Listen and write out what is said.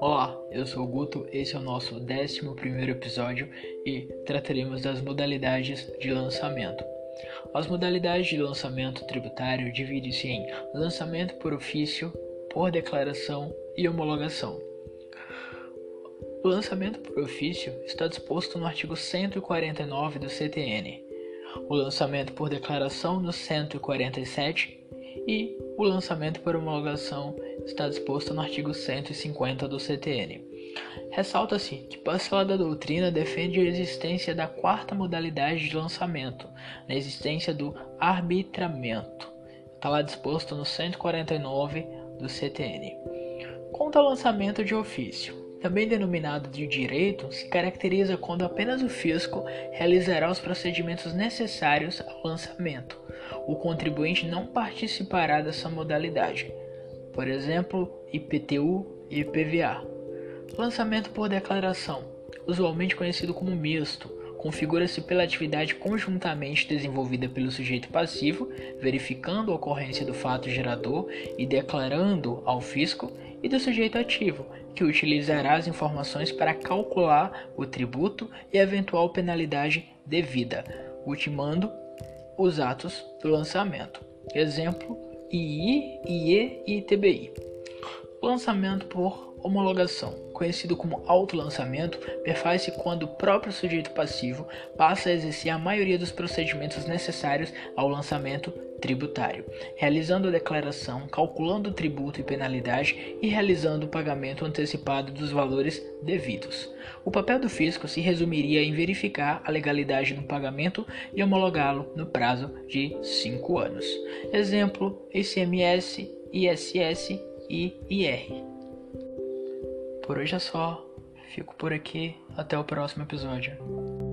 Olá, eu sou o Guto, esse é o nosso 11 episódio e trataremos das modalidades de lançamento. As modalidades de lançamento tributário dividem-se em lançamento por ofício, por declaração e homologação. O lançamento por ofício está disposto no artigo 149 do CTN, o lançamento por declaração no 147 e o lançamento por homologação está disposto no artigo 150 do CTN. Ressalta-se que parcela da doutrina defende a existência da quarta modalidade de lançamento, na existência do arbitramento. Está lá disposto no 149 do CTN. Quanto ao lançamento de ofício, também denominado de direito, se caracteriza quando apenas o fisco realizará os procedimentos necessários ao lançamento. O contribuinte não participará dessa modalidade, por exemplo, IPTU e IPVA. Lançamento por declaração, usualmente conhecido como misto, configura-se pela atividade conjuntamente desenvolvida pelo sujeito passivo, verificando a ocorrência do fato gerador e declarando ao fisco, e do sujeito ativo, que utilizará as informações para calcular o tributo e eventual penalidade devida, ultimando os atos do lançamento. Exemplo: II, IE e ITBI. Lançamento por homologação, conhecido como autolançamento, perfaz-se quando o próprio sujeito passivo passa a exercer a maioria dos procedimentos necessários ao lançamento tributário, realizando a declaração, calculando o tributo e penalidade e realizando o pagamento antecipado dos valores devidos. O papel do fisco se resumiria em verificar a legalidade do pagamento e homologá-lo no prazo de cinco anos. Exemplo: ICMS, ISS e IR. Por hoje é só. Fico por aqui. Até o próximo episódio.